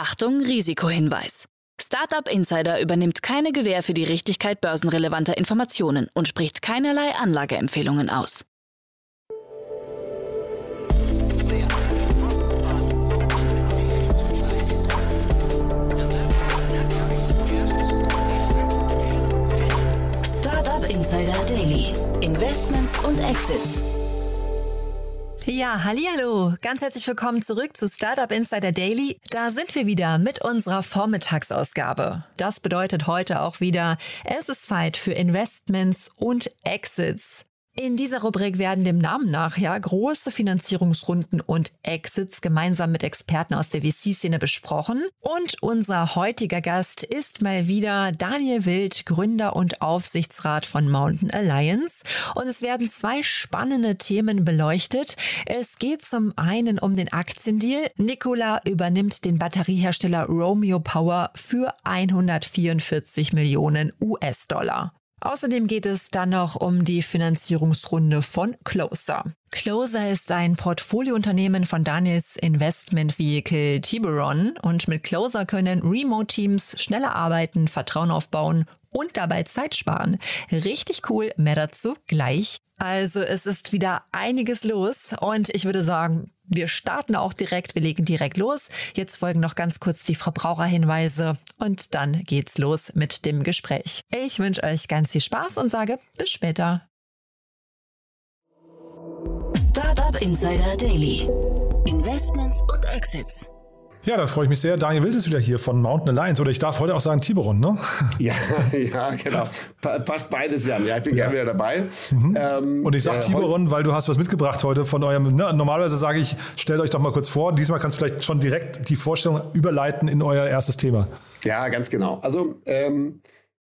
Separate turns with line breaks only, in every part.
Achtung, Risikohinweis. Startup Insider übernimmt keine Gewähr für die Richtigkeit börsenrelevanter Informationen und spricht keinerlei Anlageempfehlungen aus. Startup Insider Daily. Investments und Exits.
Ja, hallo, ganz herzlich willkommen zurück zu Startup Insider Daily. Da sind wir wieder mit unserer Vormittagsausgabe. Das bedeutet heute auch wieder, es ist Zeit für Investments und Exits. In dieser Rubrik werden dem Namen nach ja große Finanzierungsrunden und Exits gemeinsam mit Experten aus der VC-Szene besprochen. Und unser heutiger Gast ist mal wieder Daniel Wild, Gründer und Aufsichtsrat von Mountain Alliance. Und es werden zwei spannende Themen beleuchtet. Es geht zum einen um den Aktiendeal. Nikola übernimmt den Batteriehersteller Romeo Power für 144 Millionen US-Dollar. Außerdem geht es dann noch um die Finanzierungsrunde von Closer. Closer ist ein Portfoliounternehmen von Daniels Investment Vehicle Tiburon und mit Closer können Remote-Teams schneller arbeiten, Vertrauen aufbauen und dabei Zeit sparen. Richtig cool, mehr dazu gleich. Also es ist wieder einiges los und ich würde sagen, wir starten auch direkt, wir legen direkt los. Jetzt folgen noch ganz kurz die Verbraucherhinweise und dann geht's los mit dem Gespräch. Ich wünsche euch ganz viel Spaß und sage bis später.
Startup Insider Daily. Investments und Exits.
Ja, da freue ich mich sehr. Daniel Wild ist wieder hier von Mountain Alliance. Oder ich darf heute auch sagen Tiburon, ne?
Ja, ja, genau. Passt beides, Jan. Ja, ich bin ja. gerne wieder dabei.
Mhm. Ähm, Und ich sage äh, Tiburon, weil du hast was mitgebracht heute von eurem, ne, normalerweise sage ich, stellt euch doch mal kurz vor. Diesmal kannst du vielleicht schon direkt die Vorstellung überleiten in euer erstes Thema.
Ja, ganz genau. Also, ähm,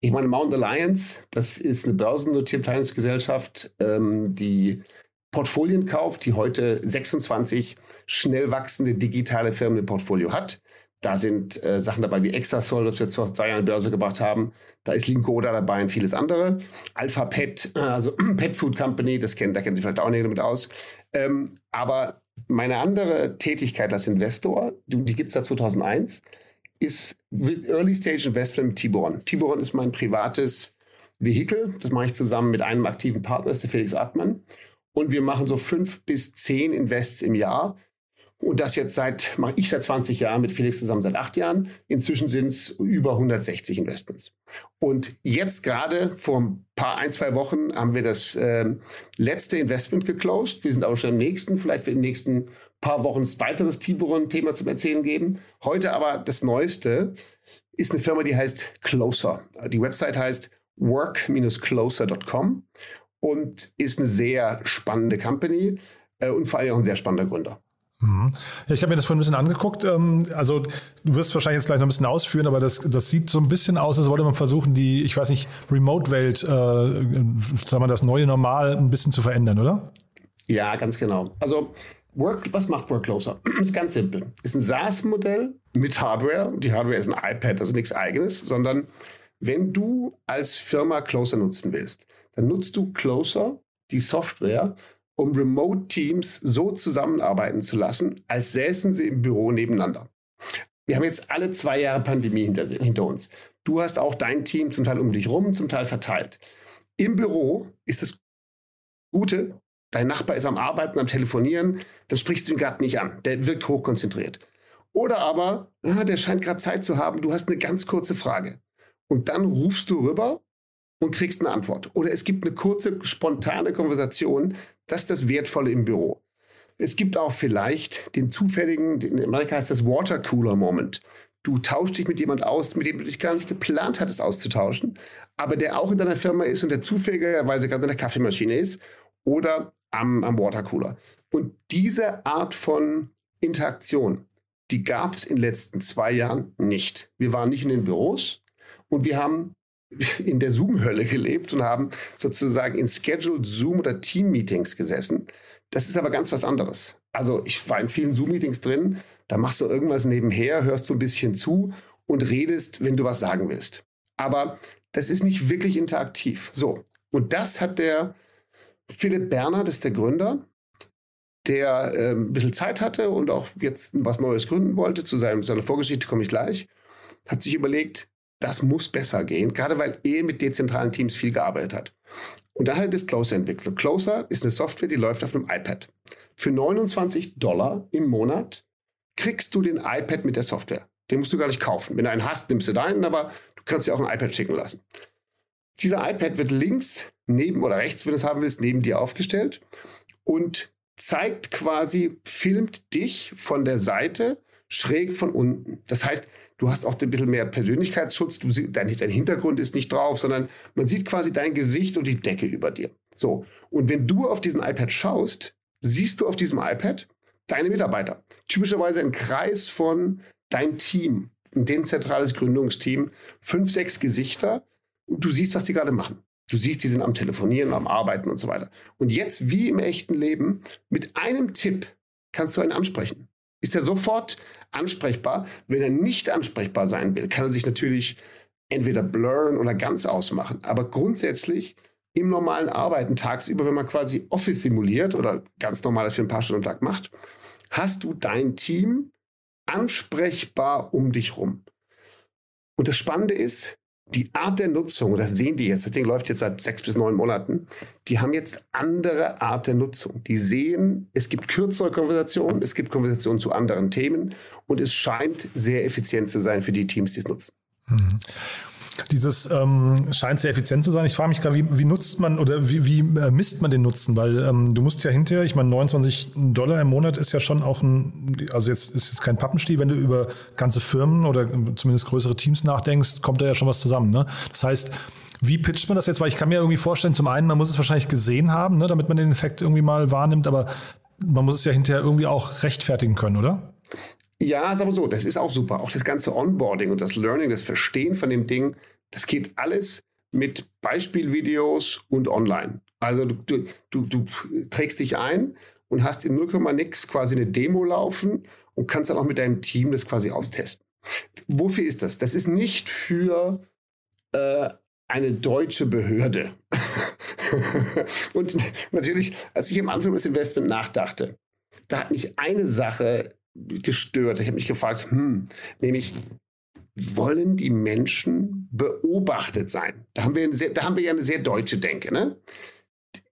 ich meine, Mountain Alliance, das ist eine börsennotierte Planungsgesellschaft, ähm, die Portfolien kauft, die heute 26 schnell wachsende digitale Firmen im Portfolio hat. Da sind äh, Sachen dabei wie Exasol, das wir vor zwei Jahren Börse gebracht haben. Da ist Lingoda dabei und vieles andere. Alpha Pet, äh, also Pet Food Company, das kennt, da kennen Sie vielleicht auch nicht damit aus. Ähm, aber meine andere Tätigkeit als Investor, die, die gibt es seit 2001, ist Early Stage Investment mit Tiburon. Tiburon ist mein privates Vehikel. Das mache ich zusammen mit einem aktiven Partner, das ist der Felix Atman. Und wir machen so fünf bis zehn Invests im Jahr. Und das jetzt seit, mache ich seit 20 Jahren, mit Felix zusammen seit acht Jahren. Inzwischen sind es über 160 Investments. Und jetzt gerade vor ein paar, ein, zwei Wochen haben wir das äh, letzte Investment geclosed. Wir sind auch schon im nächsten, vielleicht wird im nächsten paar Wochen ein weiteres Tiburon-Thema zum Erzählen geben. Heute aber das Neueste ist eine Firma, die heißt Closer. Die Website heißt work-closer.com und ist eine sehr spannende Company äh, und vor allem auch ein sehr spannender Gründer.
Mhm. Ja, ich habe mir das vorhin ein bisschen angeguckt. Ähm, also du wirst wahrscheinlich jetzt gleich noch ein bisschen ausführen, aber das, das sieht so ein bisschen aus, als wollte man versuchen, die, ich weiß nicht, Remote-Welt, äh, sagen wir das neue Normal ein bisschen zu verändern, oder?
Ja, ganz genau. Also Work, was macht Workcloser? ist ganz simpel. Ist ein SaaS-Modell mit Hardware. Die Hardware ist ein iPad, also nichts eigenes, sondern wenn du als Firma Closer nutzen willst, dann nutzt du Closer, die Software, um Remote-Teams so zusammenarbeiten zu lassen, als säßen sie im Büro nebeneinander. Wir haben jetzt alle zwei Jahre Pandemie hinter, hinter uns. Du hast auch dein Team zum Teil um dich rum, zum Teil verteilt. Im Büro ist das Gute, dein Nachbar ist am Arbeiten, am Telefonieren, dann sprichst du ihn gerade nicht an. Der wirkt hochkonzentriert. Oder aber, ah, der scheint gerade Zeit zu haben, du hast eine ganz kurze Frage. Und dann rufst du rüber und kriegst eine Antwort. Oder es gibt eine kurze, spontane Konversation. Das ist das Wertvolle im Büro. Es gibt auch vielleicht den zufälligen, in Amerika heißt das Watercooler Moment. Du tauschst dich mit jemand aus, mit dem du dich gar nicht geplant hattest auszutauschen, aber der auch in deiner Firma ist und der zufälligerweise gerade in der Kaffeemaschine ist oder am, am Watercooler. Und diese Art von Interaktion, die gab es in den letzten zwei Jahren nicht. Wir waren nicht in den Büros und wir haben in der Zoom-Hölle gelebt und haben sozusagen in Scheduled Zoom- oder Team-Meetings gesessen. Das ist aber ganz was anderes. Also ich war in vielen Zoom-Meetings drin, da machst du irgendwas nebenher, hörst so ein bisschen zu und redest, wenn du was sagen willst. Aber das ist nicht wirklich interaktiv. So, und das hat der Philipp Berner, das ist der Gründer, der äh, ein bisschen Zeit hatte und auch jetzt was Neues gründen wollte. Zu seinem, seiner Vorgeschichte komme ich gleich. Hat sich überlegt, das muss besser gehen, gerade weil er mit dezentralen Teams viel gearbeitet hat. Und dann hat er das Closer entwickelt. Closer ist eine Software, die läuft auf einem iPad. Für 29 Dollar im Monat kriegst du den iPad mit der Software. Den musst du gar nicht kaufen. Wenn du einen hast, nimmst du deinen, aber du kannst dir auch ein iPad schicken lassen. Dieser iPad wird links neben oder rechts, wenn du es haben willst, neben dir aufgestellt und zeigt quasi, filmt dich von der Seite schräg von unten. Das heißt, du hast auch ein bisschen mehr Persönlichkeitsschutz. Du, dein, dein Hintergrund ist nicht drauf, sondern man sieht quasi dein Gesicht und die Decke über dir. So. Und wenn du auf diesen iPad schaust, siehst du auf diesem iPad deine Mitarbeiter. Typischerweise ein Kreis von dein Team, ein dezentrales Gründungsteam, fünf, sechs Gesichter. Und du siehst, was die gerade machen. Du siehst, die sind am Telefonieren, am Arbeiten und so weiter. Und jetzt, wie im echten Leben, mit einem Tipp kannst du einen ansprechen. Ist er sofort ansprechbar? Wenn er nicht ansprechbar sein will, kann er sich natürlich entweder blurren oder ganz ausmachen. Aber grundsätzlich im normalen Arbeiten tagsüber, wenn man quasi Office simuliert oder ganz normales für ein paar Stunden am Tag macht, hast du dein Team ansprechbar um dich rum. Und das Spannende ist, die Art der Nutzung, das sehen die jetzt, das Ding läuft jetzt seit sechs bis neun Monaten, die haben jetzt andere Art der Nutzung. Die sehen, es gibt kürzere Konversationen, es gibt Konversationen zu anderen Themen und es scheint sehr effizient zu sein für die Teams, die es nutzen. Mhm.
Dieses ähm, scheint sehr effizient zu sein. Ich frage mich gerade, wie, wie, nutzt man oder wie, wie äh, misst man den Nutzen? Weil ähm, du musst ja hinterher, ich meine, 29 Dollar im Monat ist ja schon auch ein, also jetzt ist jetzt kein Pappenstiel, wenn du über ganze Firmen oder zumindest größere Teams nachdenkst, kommt da ja schon was zusammen. Ne? Das heißt, wie pitcht man das jetzt? Weil ich kann mir irgendwie vorstellen, zum einen, man muss es wahrscheinlich gesehen haben, ne, damit man den Effekt irgendwie mal wahrnimmt, aber man muss es ja hinterher irgendwie auch rechtfertigen können, oder?
Ja, ist aber so, das ist auch super. Auch das ganze Onboarding und das Learning, das Verstehen von dem Ding, das geht alles mit Beispielvideos und online. Also du, du, du, du trägst dich ein und hast in 0, nix quasi eine Demo laufen und kannst dann auch mit deinem Team das quasi austesten. Wofür ist das? Das ist nicht für äh, eine deutsche Behörde. und natürlich, als ich am Anfang des Investment nachdachte, da hat mich eine Sache gestört. Ich habe mich gefragt, hm, nämlich wollen die Menschen beobachtet sein? Da haben wir, sehr, da haben wir ja eine sehr deutsche Denke. Ne?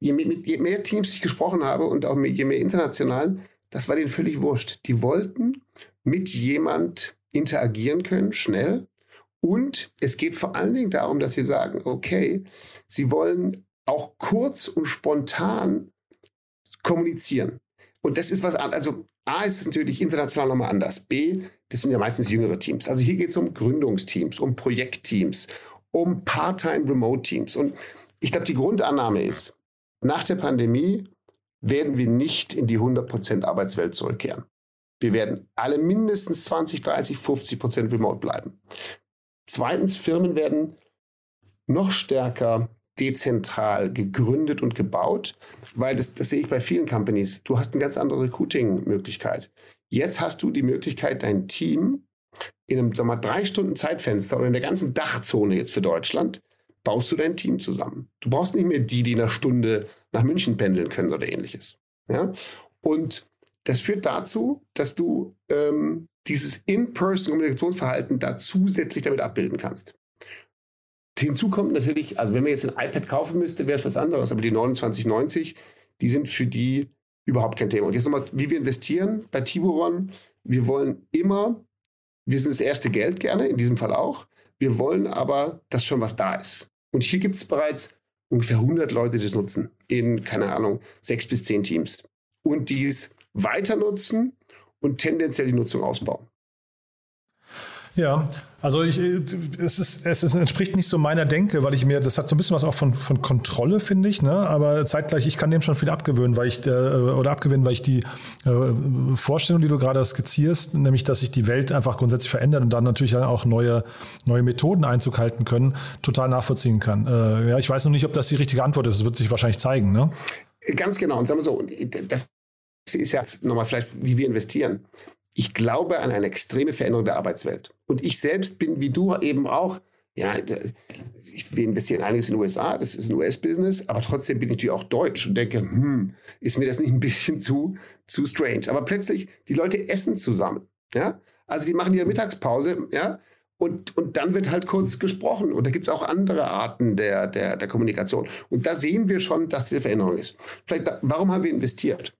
Je, mehr, je mehr Teams ich gesprochen habe und auch je mehr international, das war denen völlig wurscht. Die wollten mit jemand interagieren können, schnell. Und es geht vor allen Dingen darum, dass sie sagen, okay, sie wollen auch kurz und spontan kommunizieren. Und das ist was anderes. Also A ist es natürlich international nochmal anders. B, das sind ja meistens jüngere Teams. Also hier geht es um Gründungsteams, um Projektteams, um Part-Time-Remote-Teams. Und ich glaube, die Grundannahme ist, nach der Pandemie werden wir nicht in die 100% Arbeitswelt zurückkehren. Wir werden alle mindestens 20, 30, 50 Prozent remote bleiben. Zweitens, Firmen werden noch stärker dezentral gegründet und gebaut, weil das, das sehe ich bei vielen Companies. Du hast eine ganz andere Recruiting-Möglichkeit. Jetzt hast du die Möglichkeit, dein Team in einem sag mal, drei Stunden Zeitfenster oder in der ganzen Dachzone jetzt für Deutschland, baust du dein Team zusammen. Du brauchst nicht mehr die, die in einer Stunde nach München pendeln können oder ähnliches. Ja? Und das führt dazu, dass du ähm, dieses In-Person-Kommunikationsverhalten da zusätzlich damit abbilden kannst. Hinzu kommt natürlich, also wenn man jetzt ein iPad kaufen müsste, wäre es was anderes, aber die 2990, die sind für die überhaupt kein Thema. Und jetzt nochmal, wie wir investieren bei Tiburon. Wir wollen immer, wir sind das erste Geld gerne, in diesem Fall auch. Wir wollen aber, dass schon was da ist. Und hier gibt es bereits ungefähr 100 Leute, die das nutzen, in, keine Ahnung, sechs bis zehn Teams. Und die es weiter nutzen und tendenziell die Nutzung ausbauen.
Ja, also ich, es, ist, es ist, entspricht nicht so meiner Denke, weil ich mir, das hat so ein bisschen was auch von, von Kontrolle, finde ich, ne? aber zeitgleich, ich kann dem schon viel abgewöhnen, weil ich, äh, oder abgewinnen, weil ich die äh, Vorstellung, die du gerade skizzierst, nämlich, dass sich die Welt einfach grundsätzlich verändert und dann natürlich auch neue, neue Methoden Einzug halten können, total nachvollziehen kann. Äh, ja, ich weiß noch nicht, ob das die richtige Antwort ist, das wird sich wahrscheinlich zeigen. Ne?
Ganz genau, und sagen wir so, das ist ja nochmal vielleicht, wie wir investieren ich glaube an eine extreme Veränderung der Arbeitswelt. Und ich selbst bin wie du eben auch Ja, wir investieren einiges in den USA, das ist ein US-Business, aber trotzdem bin ich natürlich auch deutsch und denke, hm, ist mir das nicht ein bisschen zu, zu strange? Aber plötzlich, die Leute essen zusammen. Ja? Also die machen ihre Mittagspause, ja, und, und dann wird halt kurz gesprochen. Und da gibt es auch andere Arten der, der, der Kommunikation. Und da sehen wir schon, dass die Veränderung ist. Vielleicht, da, warum haben wir investiert?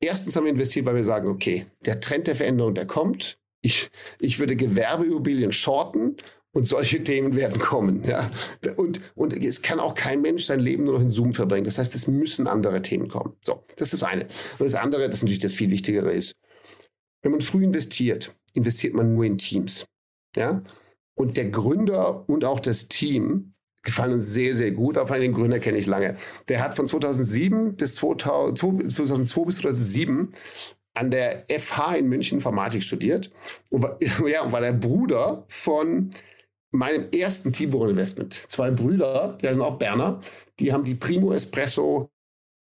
Erstens haben wir investiert, weil wir sagen, okay, der Trend der Veränderung, der kommt. Ich, ich würde Gewerbeimmobilien shorten und solche Themen werden kommen. Ja. Und, und es kann auch kein Mensch sein Leben nur noch in Zoom verbringen. Das heißt, es müssen andere Themen kommen. So, das ist das eine. Und das andere, das natürlich das viel Wichtigere ist, wenn man früh investiert, investiert man nur in Teams. Ja? Und der Gründer und auch das Team gefallen uns sehr, sehr gut. Auch den Gründer kenne ich lange. Der hat von 2007 bis 2000, 2002 bis 2007 an der FH in München Informatik studiert und war, ja, war der Bruder von meinem ersten Tibor Investment. Zwei Brüder, die sind auch Berner, die haben die Primo Espresso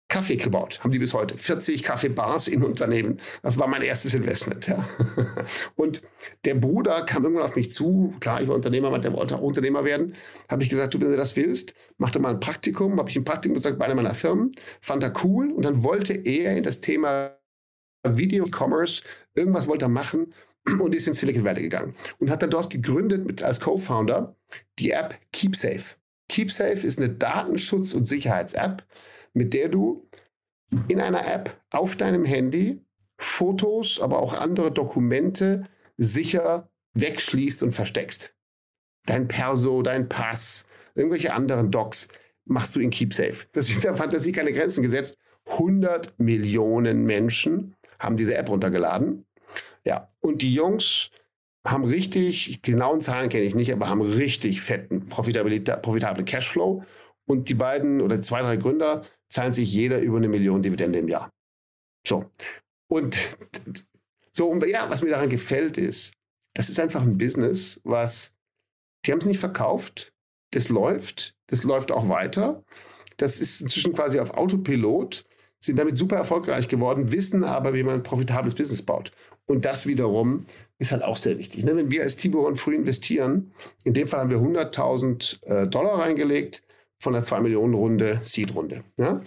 Kaffee gebaut, haben die bis heute. 40 Kaffeebars in Unternehmen. Das war mein erstes Investment. Ja. Und der Bruder kam irgendwann auf mich zu. Klar, ich war Unternehmer, der wollte auch Unternehmer werden. Habe ich gesagt, du, wenn du das willst, mach doch mal ein Praktikum. Habe ich ein Praktikum gesagt bei einer meiner Firmen. Fand er cool. Und dann wollte er in das Thema Video Commerce, irgendwas wollte er machen und ist in Silicon Valley gegangen. Und hat dann dort gegründet mit, als Co-Founder die App KeepSafe. KeepSafe ist eine Datenschutz- und Sicherheits-App mit der du in einer App auf deinem Handy Fotos, aber auch andere Dokumente sicher wegschließt und versteckst. Dein Perso, dein Pass, irgendwelche anderen Docs machst du in KeepSafe. Das ist der Fantasie keine Grenzen gesetzt. 100 Millionen Menschen haben diese App runtergeladen. Ja, und die Jungs haben richtig, genauen Zahlen kenne ich nicht, aber haben richtig fetten, profitablen Cashflow. Und die beiden oder zwei, drei Gründer zahlt sich jeder über eine Million Dividende im Jahr. So. Und so, und ja, was mir daran gefällt, ist, das ist einfach ein Business, was, die haben es nicht verkauft, das läuft, das läuft auch weiter. Das ist inzwischen quasi auf Autopilot, sind damit super erfolgreich geworden, wissen aber, wie man ein profitables Business baut. Und das wiederum ist halt auch sehr wichtig. Ne? Wenn wir als Tiburon früh investieren, in dem Fall haben wir 100.000 äh, Dollar reingelegt, von der 2-Millionen-Runde, Seed-Runde. Ja?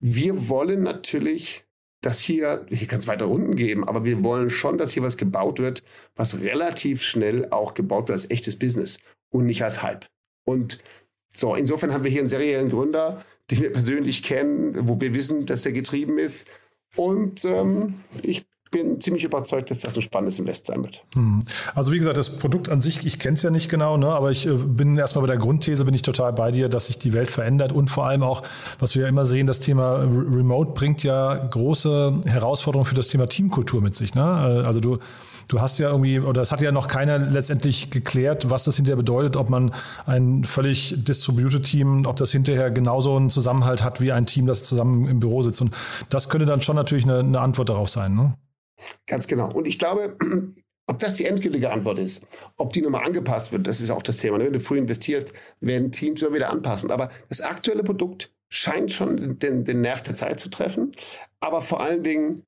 Wir wollen natürlich, dass hier, hier kann es weiter Runden geben, aber wir wollen schon, dass hier was gebaut wird, was relativ schnell auch gebaut wird als echtes Business und nicht als Hype. Und so, insofern haben wir hier einen seriellen Gründer, den wir persönlich kennen, wo wir wissen, dass er getrieben ist. Und ähm, ich bin ziemlich überzeugt, dass das ein spannendes Invest sein wird. Hm.
Also wie gesagt, das Produkt an sich, ich kenne es ja nicht genau, ne, aber ich äh, bin erstmal bei der Grundthese, bin ich total bei dir, dass sich die Welt verändert und vor allem auch, was wir ja immer sehen, das Thema Remote bringt ja große Herausforderungen für das Thema Teamkultur mit sich. Ne? Äh, also du, du hast ja irgendwie, oder es hat ja noch keiner letztendlich geklärt, was das hinterher bedeutet, ob man ein völlig distributed Team, ob das hinterher genauso einen Zusammenhalt hat wie ein Team, das zusammen im Büro sitzt. Und das könnte dann schon natürlich eine, eine Antwort darauf sein. Ne?
Ganz genau. Und ich glaube, ob das die endgültige Antwort ist, ob die Nummer angepasst wird, das ist auch das Thema. Wenn du früh investierst, werden Teams immer wieder anpassen. Aber das aktuelle Produkt scheint schon den, den Nerv der Zeit zu treffen. Aber vor allen Dingen,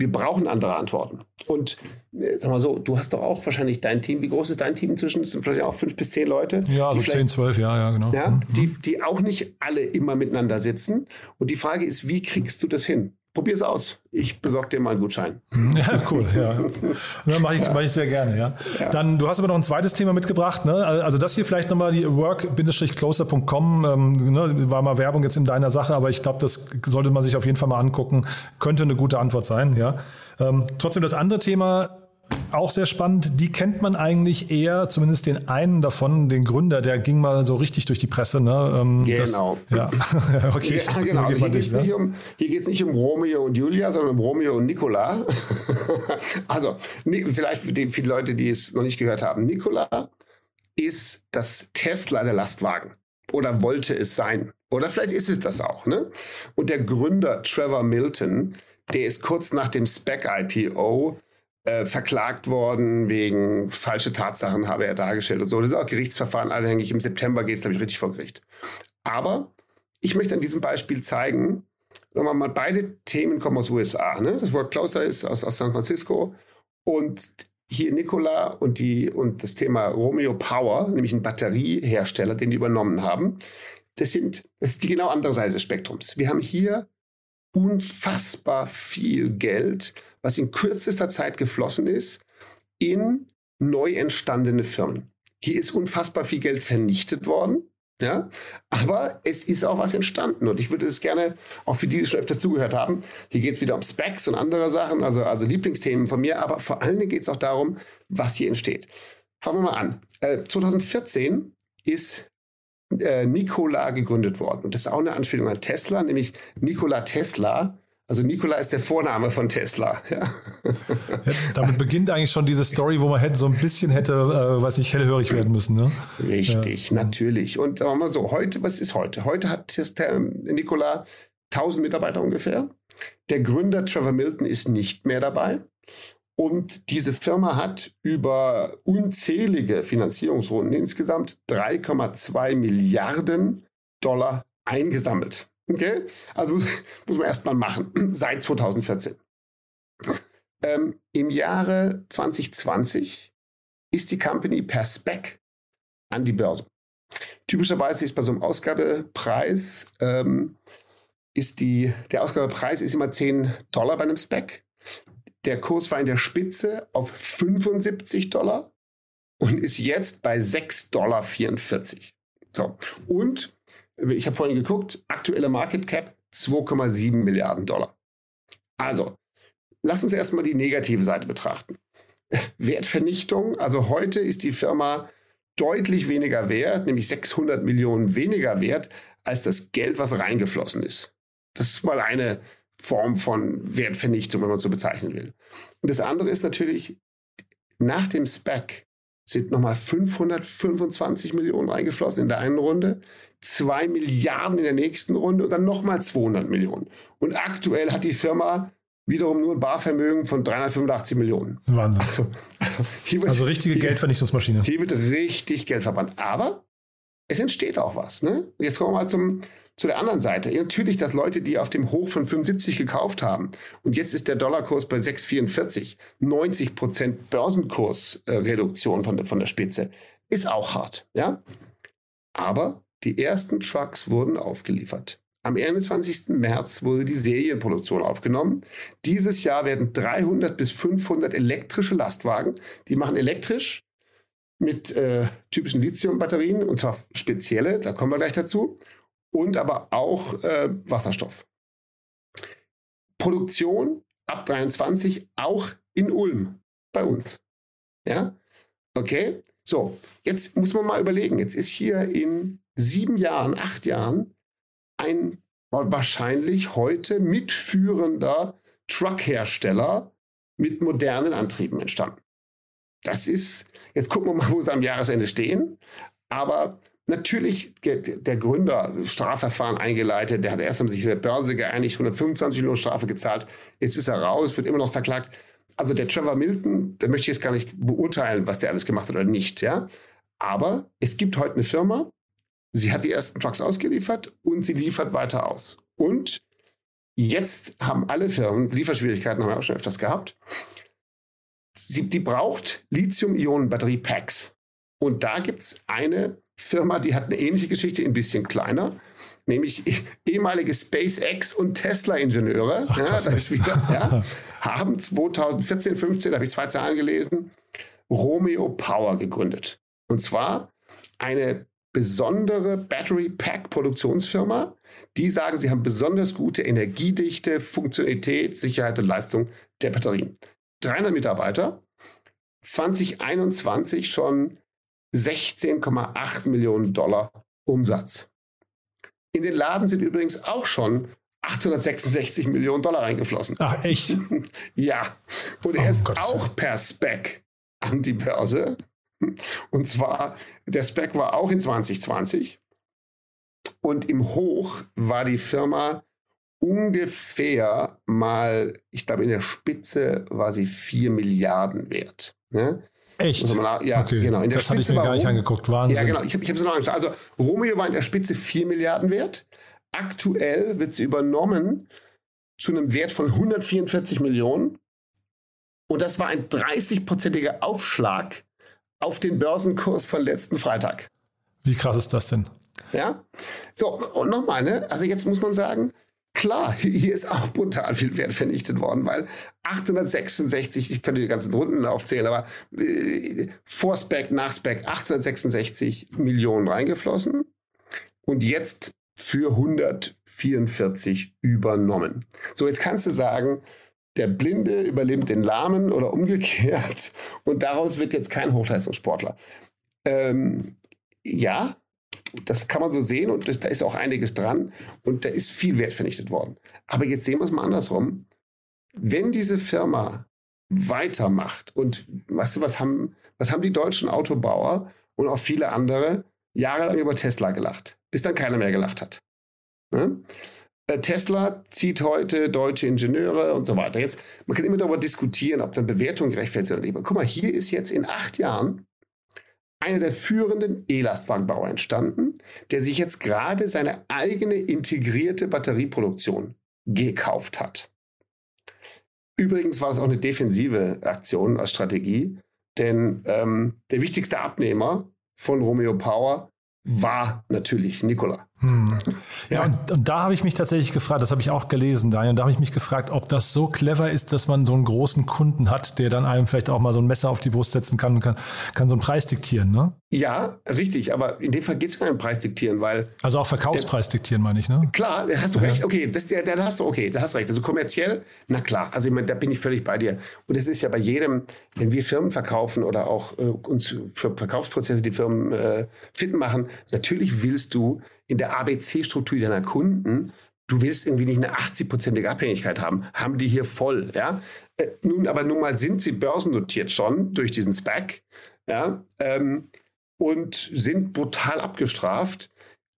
wir brauchen andere Antworten. Und äh, sag mal so, du hast doch auch wahrscheinlich dein Team. Wie groß ist dein Team inzwischen? Das sind vielleicht auch fünf bis zehn Leute.
Ja, so zehn, zwölf, ja, ja, genau.
Ja, mhm. die, die auch nicht alle immer miteinander sitzen. Und die Frage ist, wie kriegst du das hin? Probier es aus. Ich besorge dir mal einen Gutschein.
Ja, cool. Ja, ja mache ich, mach ich sehr gerne. Ja. ja. Dann, du hast aber noch ein zweites Thema mitgebracht. Ne? Also das hier vielleicht nochmal die work-closer.com. Ähm, ne? War mal Werbung jetzt in deiner Sache, aber ich glaube, das sollte man sich auf jeden Fall mal angucken. Könnte eine gute Antwort sein. Ja. Ähm, trotzdem das andere Thema auch sehr spannend. Die kennt man eigentlich eher, zumindest den einen davon, den Gründer, der ging mal so richtig durch die Presse. Ne?
Ähm, genau. Das, ja. okay. Ja, genau. Also hier geht es nicht, um, nicht um Romeo und Julia, sondern um Romeo und Nicola. also, vielleicht für die, viele Leute, die es noch nicht gehört haben. Nicola ist das Tesla der Lastwagen. Oder wollte es sein. Oder vielleicht ist es das auch. Ne? Und der Gründer Trevor Milton, der ist kurz nach dem Spec-IPO äh, verklagt worden wegen falsche Tatsachen, habe er dargestellt und so. Das ist auch Gerichtsverfahren anhängig. Im September geht es, glaube ich, richtig vor Gericht. Aber ich möchte an diesem Beispiel zeigen, sagen wir mal, beide Themen kommen aus USA. Ne? Das Work Closer ist aus, aus San Francisco und hier Nikola und, die, und das Thema Romeo Power, nämlich ein Batteriehersteller, den die übernommen haben, das, sind, das ist die genau andere Seite des Spektrums. Wir haben hier unfassbar viel Geld, was in kürzester Zeit geflossen ist, in neu entstandene Firmen. Hier ist unfassbar viel Geld vernichtet worden. Ja, aber es ist auch was entstanden und ich würde es gerne auch für die, die schon öfters zugehört haben. Hier geht es wieder um Specs und andere Sachen, also, also Lieblingsthemen von mir, aber vor allen Dingen geht es auch darum, was hier entsteht. Fangen wir mal an. Äh, 2014 ist äh, Nikola gegründet worden und das ist auch eine Anspielung an Tesla, nämlich Nikola Tesla also Nikola ist der Vorname von Tesla. Ja.
Ja, damit beginnt eigentlich schon diese Story, wo man hätte so ein bisschen hätte, äh, weiß ich, hellhörig werden müssen. Ne?
Richtig, ja. natürlich. Und sagen wir mal so, heute, was ist heute? Heute hat Nikola 1000 Mitarbeiter ungefähr. Der Gründer Trevor Milton ist nicht mehr dabei. Und diese Firma hat über unzählige Finanzierungsrunden insgesamt 3,2 Milliarden Dollar eingesammelt. Okay? Also muss man erstmal machen, seit 2014. Ähm, Im Jahre 2020 ist die Company per Spec an die Börse. Typischerweise ist bei so einem Ausgabepreis, ähm, ist die, der Ausgabepreis ist immer 10 Dollar bei einem Spec. Der Kurs war in der Spitze auf 75 Dollar und ist jetzt bei 6,44 Dollar. So. Und ich habe vorhin geguckt, aktuelle Market Cap 2,7 Milliarden Dollar. Also, lass uns erstmal die negative Seite betrachten. Wertvernichtung, also heute ist die Firma deutlich weniger wert, nämlich 600 Millionen weniger wert, als das Geld, was reingeflossen ist. Das ist mal eine Form von Wertvernichtung, wenn man so bezeichnen will. Und das andere ist natürlich, nach dem SPAC sind nochmal 525 Millionen reingeflossen in der einen Runde, 2 Milliarden in der nächsten Runde und dann nochmal 200 Millionen. Und aktuell hat die Firma wiederum nur ein Barvermögen von 385 Millionen.
Wahnsinn. Also, wird, also richtige hier, Geldvernichtungsmaschine.
Hier wird richtig Geld verbrannt. Aber es entsteht auch was. Ne? Jetzt kommen wir mal zum, zu der anderen Seite. Natürlich, dass Leute, die auf dem Hoch von 75 gekauft haben und jetzt ist der Dollarkurs bei 6,44, 90 Prozent Börsenkursreduktion von, der, von der Spitze, ist auch hart. Ja? Aber die ersten Trucks wurden aufgeliefert. Am 21. März wurde die Serienproduktion aufgenommen. Dieses Jahr werden 300 bis 500 elektrische Lastwagen, die machen elektrisch mit äh, typischen Lithiumbatterien, und zwar spezielle, da kommen wir gleich dazu, und aber auch äh, Wasserstoff. Produktion ab 23 auch in Ulm bei uns. Ja, okay. So, jetzt muss man mal überlegen. Jetzt ist hier in sieben Jahren, acht Jahren ein wahrscheinlich heute mitführender Truckhersteller mit modernen Antrieben entstanden. Das ist, jetzt gucken wir mal, wo sie am Jahresende stehen. Aber natürlich, der Gründer Strafverfahren eingeleitet, der hat erst einmal sich mit der Börse geeinigt, 125 Millionen Strafe gezahlt. Jetzt ist er raus, wird immer noch verklagt. Also der Trevor Milton, da möchte ich jetzt gar nicht beurteilen, was der alles gemacht hat oder nicht, ja. Aber es gibt heute eine Firma, Sie hat die ersten Trucks ausgeliefert und sie liefert weiter aus. Und jetzt haben alle Firmen, Lieferschwierigkeiten haben wir auch schon öfters gehabt, sie, die braucht Lithium-Ionen-Batterie-Packs. Und da gibt es eine Firma, die hat eine ähnliche Geschichte, ein bisschen kleiner, nämlich ehemalige SpaceX und Tesla-Ingenieure, ja, ja, haben 2014, 15, da habe ich zwei Zahlen gelesen, Romeo Power gegründet. Und zwar eine besondere Battery Pack Produktionsfirma. Die sagen, sie haben besonders gute Energiedichte, Funktionalität, Sicherheit und Leistung der Batterien. 300 Mitarbeiter, 2021 schon 16,8 Millionen Dollar Umsatz. In den Laden sind übrigens auch schon 866 Millionen Dollar reingeflossen.
Ach, echt?
ja. Und er oh, ist Gott auch per Spec an die Börse. Und zwar, der Spec war auch in 2020 und im Hoch war die Firma ungefähr mal, ich glaube, in der Spitze war sie 4 Milliarden wert. Ne?
Echt?
Also ja, okay. genau.
In der das Spitze hatte ich mir gar nicht angeguckt. Wahnsinn.
Ja, genau. Ich habe es noch angeschaut. Also Romeo war in der Spitze 4 Milliarden wert. Aktuell wird sie übernommen zu einem Wert von 144 Millionen Und das war ein 30-prozentiger Aufschlag auf den Börsenkurs von letzten Freitag.
Wie krass ist das denn?
Ja. So, und nochmal, ne? Also jetzt muss man sagen, klar, hier ist auch brutal viel Wert vernichtet worden, weil 866, ich könnte die ganzen Runden aufzählen, aber äh, vor Spec, nach Spec, 866 Millionen reingeflossen und jetzt für 144 übernommen. So, jetzt kannst du sagen, der Blinde überlebt den Lahmen oder umgekehrt und daraus wird jetzt kein Hochleistungssportler. Ähm, ja, das kann man so sehen und das, da ist auch einiges dran und da ist viel Wert vernichtet worden. Aber jetzt sehen wir es mal andersrum. Wenn diese Firma weitermacht und weißt du, was haben, was haben die deutschen Autobauer und auch viele andere jahrelang über Tesla gelacht, bis dann keiner mehr gelacht hat. Ne? Äh, Tesla zieht heute deutsche Ingenieure und so weiter. Jetzt, man kann immer darüber diskutieren, ob dann Bewertung gerechtfertigt sind oder nicht. Guck mal, hier ist jetzt in acht Jahren einer der führenden E-Lastwagenbauer entstanden, der sich jetzt gerade seine eigene integrierte Batterieproduktion gekauft hat. Übrigens war das auch eine defensive Aktion als Strategie, denn ähm, der wichtigste Abnehmer von Romeo Power war natürlich Nikola.
Hm. Ja, und, und, da habe ich mich tatsächlich gefragt, das habe ich auch gelesen, Daniel, und da habe ich mich gefragt, ob das so clever ist, dass man so einen großen Kunden hat, der dann einem vielleicht auch mal so ein Messer auf die Brust setzen kann und kann, kann so einen Preis diktieren, ne?
Ja, richtig, aber in dem Fall geht es gar nicht um Preis diktieren, weil.
Also auch Verkaufspreis der, diktieren, meine ich, ne?
Klar, da hast du recht. Okay, das, da, da hast du, okay, da hast du recht. Also kommerziell, na klar, also ich meine, da bin ich völlig bei dir. Und es ist ja bei jedem, wenn wir Firmen verkaufen oder auch äh, uns für Verkaufsprozesse die Firmen äh, fit machen, natürlich willst du in der ABC-Struktur deiner Kunden, du willst irgendwie nicht eine 80-prozentige Abhängigkeit haben, haben die hier voll, ja. Äh, nun, aber nun mal sind sie börsennotiert schon durch diesen SPAC, ja, ähm, und sind brutal abgestraft.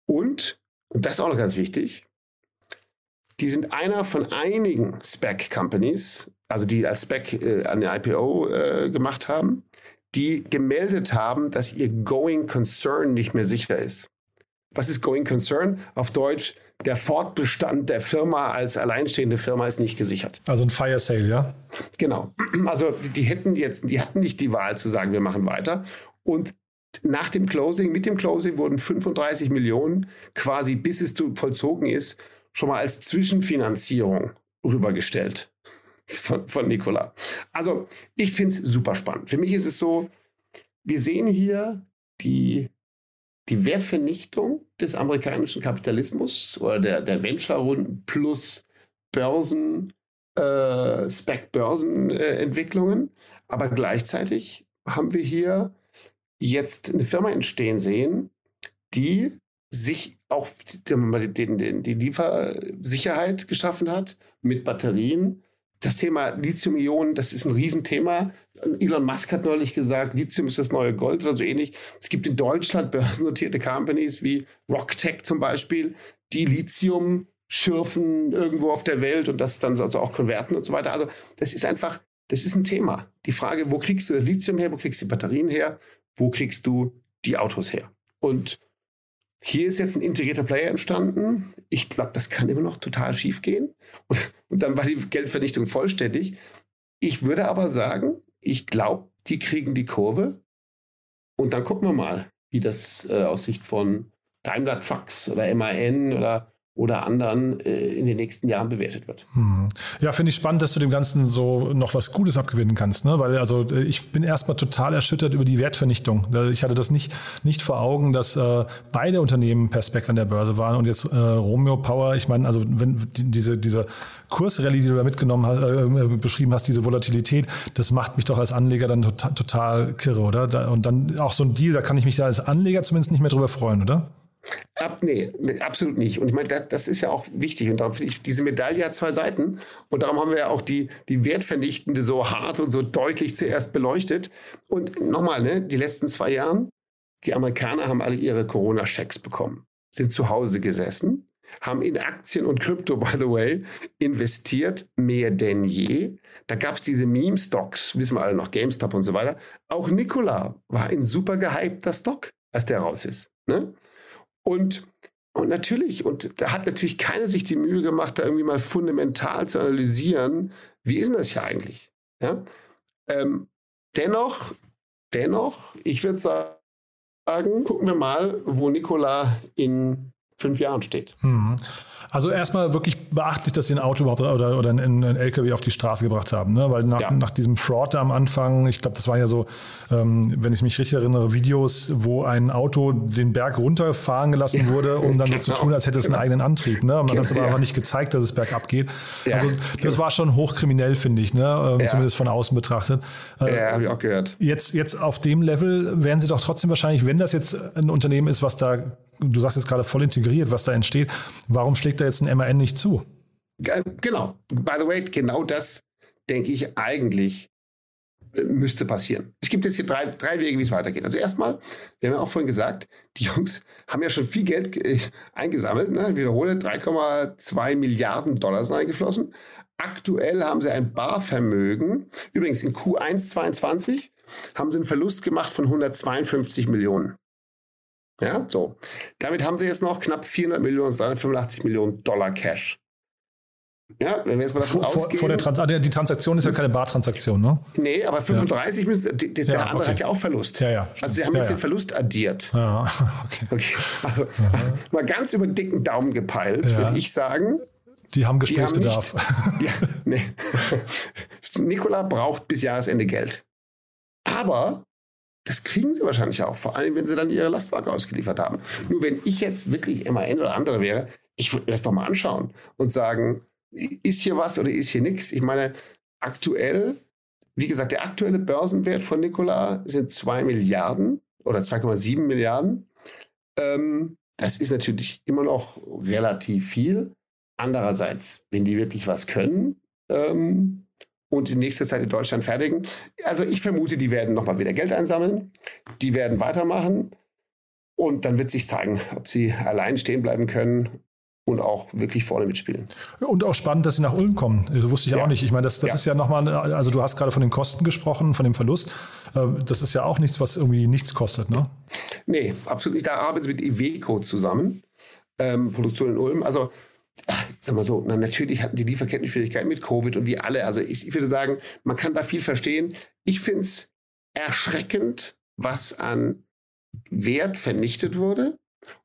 Und, und das ist auch noch ganz wichtig, die sind einer von einigen SPAC-Companies, also die als SPAC äh, eine IPO äh, gemacht haben, die gemeldet haben, dass ihr Going Concern nicht mehr sicher ist. Was ist Going Concern? Auf Deutsch, der Fortbestand der Firma als alleinstehende Firma ist nicht gesichert.
Also ein Fire Sale, ja?
Genau. Also die hätten jetzt, die hatten nicht die Wahl zu sagen, wir machen weiter. Und nach dem Closing, mit dem Closing wurden 35 Millionen quasi, bis es vollzogen ist, schon mal als Zwischenfinanzierung rübergestellt von, von Nikola. Also ich finde es super spannend. Für mich ist es so, wir sehen hier die die Wertvernichtung des amerikanischen Kapitalismus oder der, der Venture-Runden plus Börsen, äh, Spec-Börsenentwicklungen. Äh, Aber gleichzeitig haben wir hier jetzt eine Firma entstehen sehen, die sich auch die, die, die Liefersicherheit geschaffen hat mit Batterien, das Thema Lithium-Ionen, das ist ein Riesenthema. Elon Musk hat neulich gesagt, Lithium ist das neue Gold oder so ähnlich. Es gibt in Deutschland börsennotierte Companies wie Rocktech zum Beispiel, die Lithium schürfen irgendwo auf der Welt und das dann also auch konverten und so weiter. Also das ist einfach, das ist ein Thema. Die Frage, wo kriegst du das Lithium her, wo kriegst du die Batterien her, wo kriegst du die Autos her? Und hier ist jetzt ein integrierter Player entstanden. Ich glaube, das kann immer noch total schief gehen. Und, und dann war die Geldvernichtung vollständig. Ich würde aber sagen, ich glaube, die kriegen die Kurve. Und dann gucken wir mal, wie das äh, aus Sicht von Daimler Trucks oder MAN oder oder anderen äh, in den nächsten Jahren bewertet wird.
Hm. Ja, finde ich spannend, dass du dem Ganzen so noch was Gutes abgewinnen kannst, ne? Weil also äh, ich bin erstmal total erschüttert über die Wertvernichtung. Ich hatte das nicht, nicht vor Augen, dass äh, beide Unternehmen per Spec an der Börse waren und jetzt äh, Romeo Power, ich meine, also wenn diese, diese Kursrallye, die du da mitgenommen hast, äh, beschrieben hast, diese Volatilität, das macht mich doch als Anleger dann total, total kirre, oder? Da, und dann auch so ein Deal, da kann ich mich da als Anleger zumindest nicht mehr drüber freuen, oder?
Ab, nee, absolut nicht. Und ich meine, das, das ist ja auch wichtig. Und darum finde ich, diese Medaille hat zwei Seiten. Und darum haben wir ja auch die, die Wertvernichtende so hart und so deutlich zuerst beleuchtet. Und nochmal, ne, die letzten zwei Jahre, die Amerikaner haben alle ihre Corona-Schecks bekommen, sind zu Hause gesessen, haben in Aktien und Krypto, by the way, investiert, mehr denn je. Da gab es diese Meme-Stocks, wissen wir alle noch, GameStop und so weiter. Auch Nikola war ein super gehypter Stock, als der raus ist. Ne? Und, und natürlich, und da hat natürlich keiner sich die Mühe gemacht, da irgendwie mal fundamental zu analysieren, wie ist denn das hier eigentlich? Ja? Ähm, dennoch, dennoch, ich würde sagen, gucken wir mal, wo Nikola in fünf Jahren steht.
Mhm. Also erstmal wirklich beachtlich, dass sie ein Auto überhaupt oder, oder einen, einen LKW auf die Straße gebracht haben, ne? weil nach, ja. nach diesem Fraud am Anfang, ich glaube, das war ja so, ähm, wenn ich mich richtig erinnere, Videos, wo ein Auto den Berg runterfahren gelassen wurde, um dann genau. so zu tun, als hätte es einen genau. eigenen Antrieb. Ne? Man hat es aber ja. nicht gezeigt, dass es bergab geht. Ja, also das genau. war schon hochkriminell, finde ich, ne? Ähm, zumindest von außen betrachtet.
Äh, ja, habe ich auch gehört.
Jetzt, jetzt auf dem Level werden sie doch trotzdem wahrscheinlich, wenn das jetzt ein Unternehmen ist, was da du sagst jetzt gerade voll integriert, was da entsteht. Warum schlägt da jetzt ein MAN nicht zu?
Genau. By the way, genau das denke ich eigentlich äh, müsste passieren. Es gibt jetzt hier drei, drei Wege, wie es weitergeht. Also erstmal, wir haben ja auch vorhin gesagt, die Jungs haben ja schon viel Geld äh, eingesammelt. Ne? Wiederhole, 3,2 Milliarden Dollar sind eingeflossen. Aktuell haben sie ein Barvermögen. Übrigens in Q1 22 haben sie einen Verlust gemacht von 152 Millionen. Ja, so. Damit haben sie jetzt noch knapp 400 Millionen, 385 Millionen Dollar Cash.
Ja, wenn wir jetzt mal davon vor, ausgehen. Vor der Trans ah, die Transaktion ist ja keine Bartransaktion, ne?
Nee, aber 35 ja. müssen, die, die, der ja, andere okay. hat ja auch Verlust.
Ja, ja.
Also sie haben jetzt den Verlust addiert.
Ja, okay.
okay. Also mal ganz über dicken Daumen gepeilt, würde ich sagen.
Die haben Gesprächsbedarf.
Die haben nicht, ja, nee. Nikola braucht bis Jahresende Geld. Aber das kriegen sie wahrscheinlich auch, vor allem wenn sie dann ihre Lastwagen ausgeliefert haben. Nur wenn ich jetzt wirklich MAN oder andere wäre, ich würde mir das doch mal anschauen und sagen, ist hier was oder ist hier nichts? Ich meine, aktuell, wie gesagt, der aktuelle Börsenwert von Nikola sind 2 Milliarden oder 2,7 Milliarden. Ähm, das ist natürlich immer noch relativ viel. Andererseits, wenn die wirklich was können, ähm, und die nächste Zeit in Deutschland fertigen. Also ich vermute, die werden nochmal wieder Geld einsammeln, die werden weitermachen und dann wird sich zeigen, ob sie allein stehen bleiben können und auch wirklich vorne mitspielen.
Und auch spannend, dass sie nach Ulm kommen. Das wusste ich ja. auch nicht. Ich meine, das, das ja. ist ja nochmal, also du hast gerade von den Kosten gesprochen, von dem Verlust. Ähm, das ist ja auch nichts, was irgendwie nichts kostet, ne?
Nee, absolut nicht. Da arbeiten sie mit Iveco zusammen. Ähm, Produktion in Ulm. Also sag mal so, na, natürlich hatten die Lieferkettenschwierigkeiten mit Covid und wie alle. Also ich, ich würde sagen, man kann da viel verstehen. Ich finde es erschreckend, was an Wert vernichtet wurde.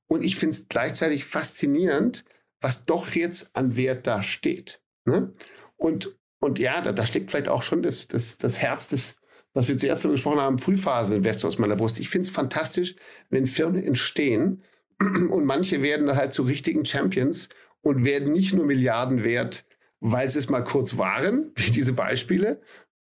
Und ich finde es gleichzeitig faszinierend, was doch jetzt an Wert da steht. Ne? Und, und ja, da, da steckt vielleicht auch schon das, das, das Herz des, was wir zuerst gesprochen haben, Frühphase-Investor aus meiner Brust. Ich finde es fantastisch, wenn Firmen entstehen und manche werden halt zu richtigen Champions und werden nicht nur Milliarden wert, weil sie es mal kurz waren, wie diese Beispiele,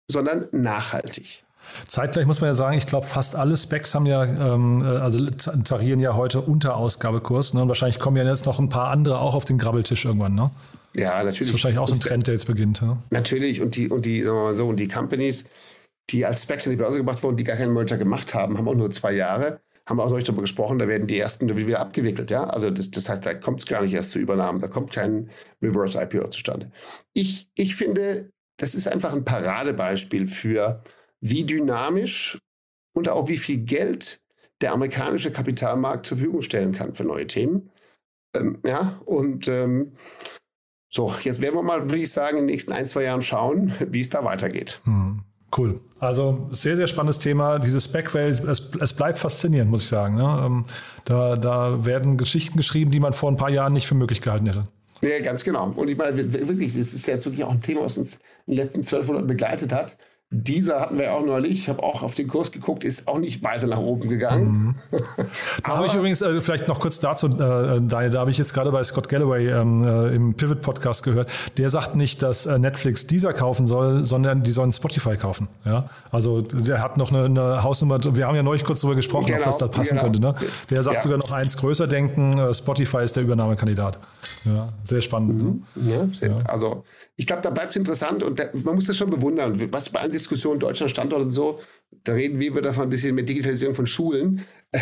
sondern nachhaltig.
Zeitgleich muss man ja sagen, ich glaube, fast alle Specs haben ja, ähm, äh, also tarieren ja heute unter Ausgabekurs. Ne? Und wahrscheinlich kommen ja jetzt noch ein paar andere auch auf den Grabbeltisch irgendwann, ne?
Ja, natürlich. Das
ist wahrscheinlich auch so ein Trend, der jetzt beginnt. Ja?
Natürlich. Und die, und die, sagen wir mal so, und die Companies, die als Specs in die Börse gebracht wurden, die gar keinen Merger gemacht haben, haben auch nur zwei Jahre haben wir auch neulich darüber gesprochen, da werden die ersten wieder abgewickelt, ja. Also das, das heißt, da kommt es gar nicht erst zu Übernahmen, da kommt kein Reverse IPO zustande. Ich, ich finde, das ist einfach ein Paradebeispiel für, wie dynamisch und auch wie viel Geld der amerikanische Kapitalmarkt zur Verfügung stellen kann für neue Themen. Ähm, ja, und ähm, so, jetzt werden wir mal, würde ich sagen, in den nächsten ein, zwei Jahren schauen, wie es da weitergeht.
Hm. Cool. Also sehr, sehr spannendes Thema. Diese Spec-Welt, es, es, bleibt faszinierend, muss ich sagen. Ne? Ähm, da, da werden Geschichten geschrieben, die man vor ein paar Jahren nicht für möglich gehalten hätte.
Ja, ganz genau. Und ich meine, wirklich, es ist jetzt wirklich auch ein Thema, was uns in den letzten zwölf Monaten begleitet hat. Dieser hatten wir auch neulich. Ich habe auch auf den Kurs geguckt, ist auch nicht weiter nach oben gegangen. Mhm.
da habe ich übrigens äh, vielleicht noch kurz dazu, äh, Daniel, da habe ich jetzt gerade bei Scott Galloway ähm, äh, im Pivot Podcast gehört. Der sagt nicht, dass äh, Netflix dieser kaufen soll, sondern die sollen Spotify kaufen. Ja, also er hat noch eine, eine, Hausnummer. Wir haben ja neulich kurz darüber gesprochen, genau, ob das da passen genau. könnte. Ne? Der sagt ja. sogar noch eins größer denken. Äh, Spotify ist der Übernahmekandidat. Ja, sehr spannend.
Mhm. Ne? Ja, ja. Also ich glaube, da bleibt es interessant und da, man muss das schon bewundern. Was bei allen Diskussionen Deutschland Standort und so, da reden wir davon ein bisschen mit Digitalisierung von Schulen.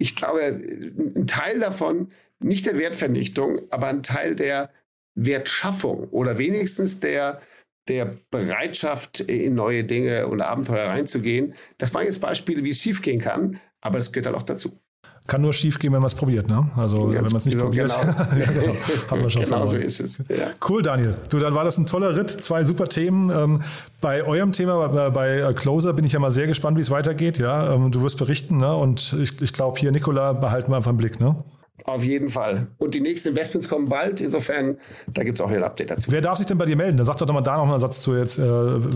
Ich glaube, ein Teil davon, nicht der Wertvernichtung, aber ein Teil der Wertschaffung oder wenigstens der, der Bereitschaft, in neue Dinge und Abenteuer reinzugehen. Das waren jetzt Beispiele, wie es schiefgehen kann, aber das gehört halt auch dazu.
Kann nur schief gehen, wenn man es probiert. Ne? Also Ganz wenn man es nicht probiert, genau. genau. hat man schon genau so ist es. Ja. Cool, Daniel. Du, dann war das ein toller Ritt, zwei super Themen. Ähm, bei eurem Thema, bei, bei äh, Closer, bin ich ja mal sehr gespannt, wie es weitergeht. Ja, ähm, du wirst berichten. Ne? Und ich, ich glaube, hier, Nikola, behalten wir einfach einen Blick. Ne?
Auf jeden Fall. Und die nächsten Investments kommen bald. Insofern, da gibt es auch ein Update dazu.
Wer darf sich denn bei dir melden? Da sagt doch mal da noch einen Satz zu jetzt, äh,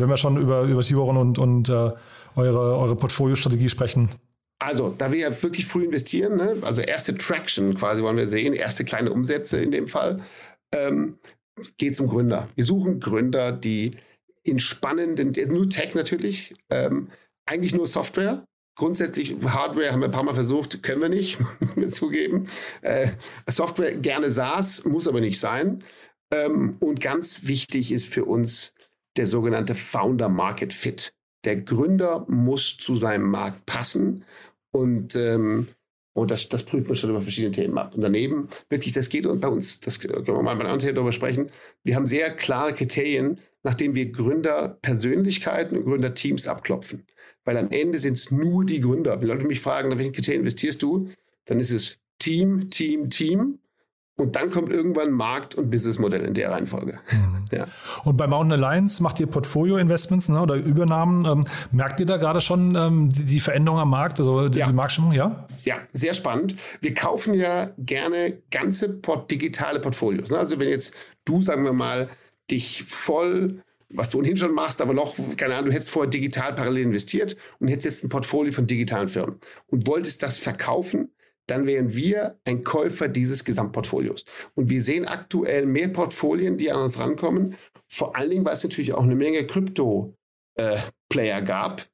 wenn wir schon über, über Tiboron und, und äh, eure, eure Portfoliostrategie sprechen.
Also, da wir ja wirklich früh investieren, ne? also erste Traction quasi wollen wir sehen, erste kleine Umsätze in dem Fall, ähm, geht es um Gründer. Wir suchen Gründer, die in spannenden, nur Tech natürlich, ähm, eigentlich nur Software, Grundsätzlich Hardware haben wir ein paar Mal versucht, können wir nicht, mir zugeben. Äh, Software gerne SaaS, muss aber nicht sein. Ähm, und ganz wichtig ist für uns der sogenannte Founder Market Fit. Der Gründer muss zu seinem Markt passen und ähm, und das, das prüfen wir schon über verschiedene Themen ab. Und daneben, wirklich, das geht bei uns, das können wir mal bei anderen Themen darüber sprechen. Wir haben sehr klare Kriterien, nachdem wir Gründerpersönlichkeiten und Gründerteams abklopfen. Weil am Ende sind es nur die Gründer. Wenn Leute mich fragen, nach welchen Kriterien investierst du, dann ist es Team, Team, Team. Und dann kommt irgendwann Markt- und Businessmodell in der Reihenfolge. Mhm.
Ja. Und bei Mountain Alliance macht ihr Portfolio-Investments ne, oder Übernahmen. Ähm, merkt ihr da gerade schon ähm, die, die, Veränderung am Markt, also die, ja. die Marktstimmung? Ja?
ja, sehr spannend. Wir kaufen ja gerne ganze port digitale Portfolios. Ne? Also wenn jetzt du, sagen wir mal, dich voll was du ohnehin schon machst, aber noch, keine Ahnung, du hättest vorher digital parallel investiert und hättest jetzt ein Portfolio von digitalen Firmen und wolltest das verkaufen, dann wären wir ein Käufer dieses Gesamtportfolios. Und wir sehen aktuell mehr Portfolien, die an uns rankommen, vor allen Dingen, weil es natürlich auch eine Menge Krypto-Player äh, gab,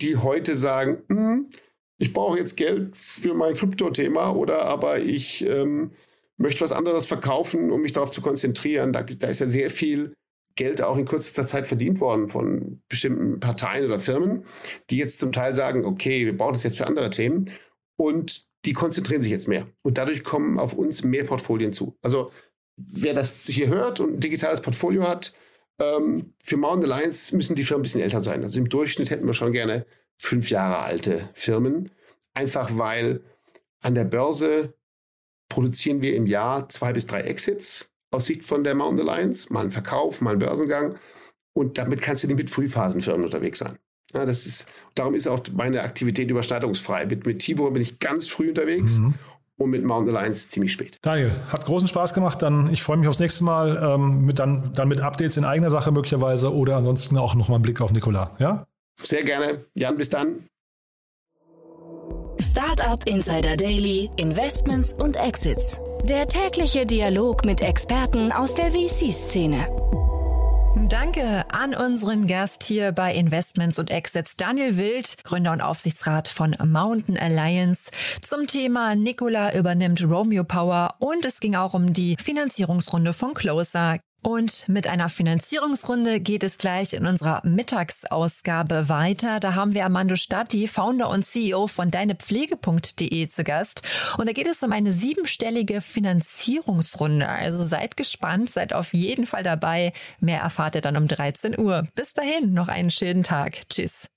die heute sagen, hm, ich brauche jetzt Geld für mein Krypto-Thema oder aber ich ähm, möchte was anderes verkaufen, um mich darauf zu konzentrieren. Da, da ist ja sehr viel Geld auch in kürzester Zeit verdient worden von bestimmten Parteien oder Firmen, die jetzt zum Teil sagen, okay, wir brauchen das jetzt für andere Themen und die konzentrieren sich jetzt mehr. Und dadurch kommen auf uns mehr Portfolien zu. Also wer das hier hört und ein digitales Portfolio hat, ähm, für Mountain Alliance müssen die Firmen ein bisschen älter sein. Also im Durchschnitt hätten wir schon gerne fünf Jahre alte Firmen. Einfach weil an der Börse produzieren wir im Jahr zwei bis drei Exits aus Sicht von der Mountain Alliance, mal ein Verkauf, mal ein Börsengang. Und damit kannst du nicht mit Frühphasenfirmen unterwegs sein. Ja, das ist, darum ist auch meine Aktivität überschneidungsfrei. Mit, mit Tibor bin ich ganz früh unterwegs. Mhm. Und mit Mountain Alliance ziemlich spät.
Daniel, hat großen Spaß gemacht. Dann ich freue mich aufs nächste Mal. Ähm, mit, dann, dann mit Updates in eigener Sache möglicherweise oder ansonsten auch nochmal einen Blick auf Nikola. Ja?
Sehr gerne. Jan, bis dann.
Startup Insider Daily, Investments und Exits. Der tägliche Dialog mit Experten aus der VC-Szene.
Danke an unseren Gast hier bei Investments und Exits, Daniel Wild, Gründer und Aufsichtsrat von Mountain Alliance, zum Thema Nikola übernimmt Romeo Power und es ging auch um die Finanzierungsrunde von Closer. Und mit einer Finanzierungsrunde geht es gleich in unserer Mittagsausgabe weiter. Da haben wir Armando Statti, Founder und CEO von deinepflege.de zu Gast. Und da geht es um eine siebenstellige Finanzierungsrunde. Also seid gespannt, seid auf jeden Fall dabei. Mehr erfahrt ihr dann um 13 Uhr. Bis dahin, noch einen schönen Tag. Tschüss.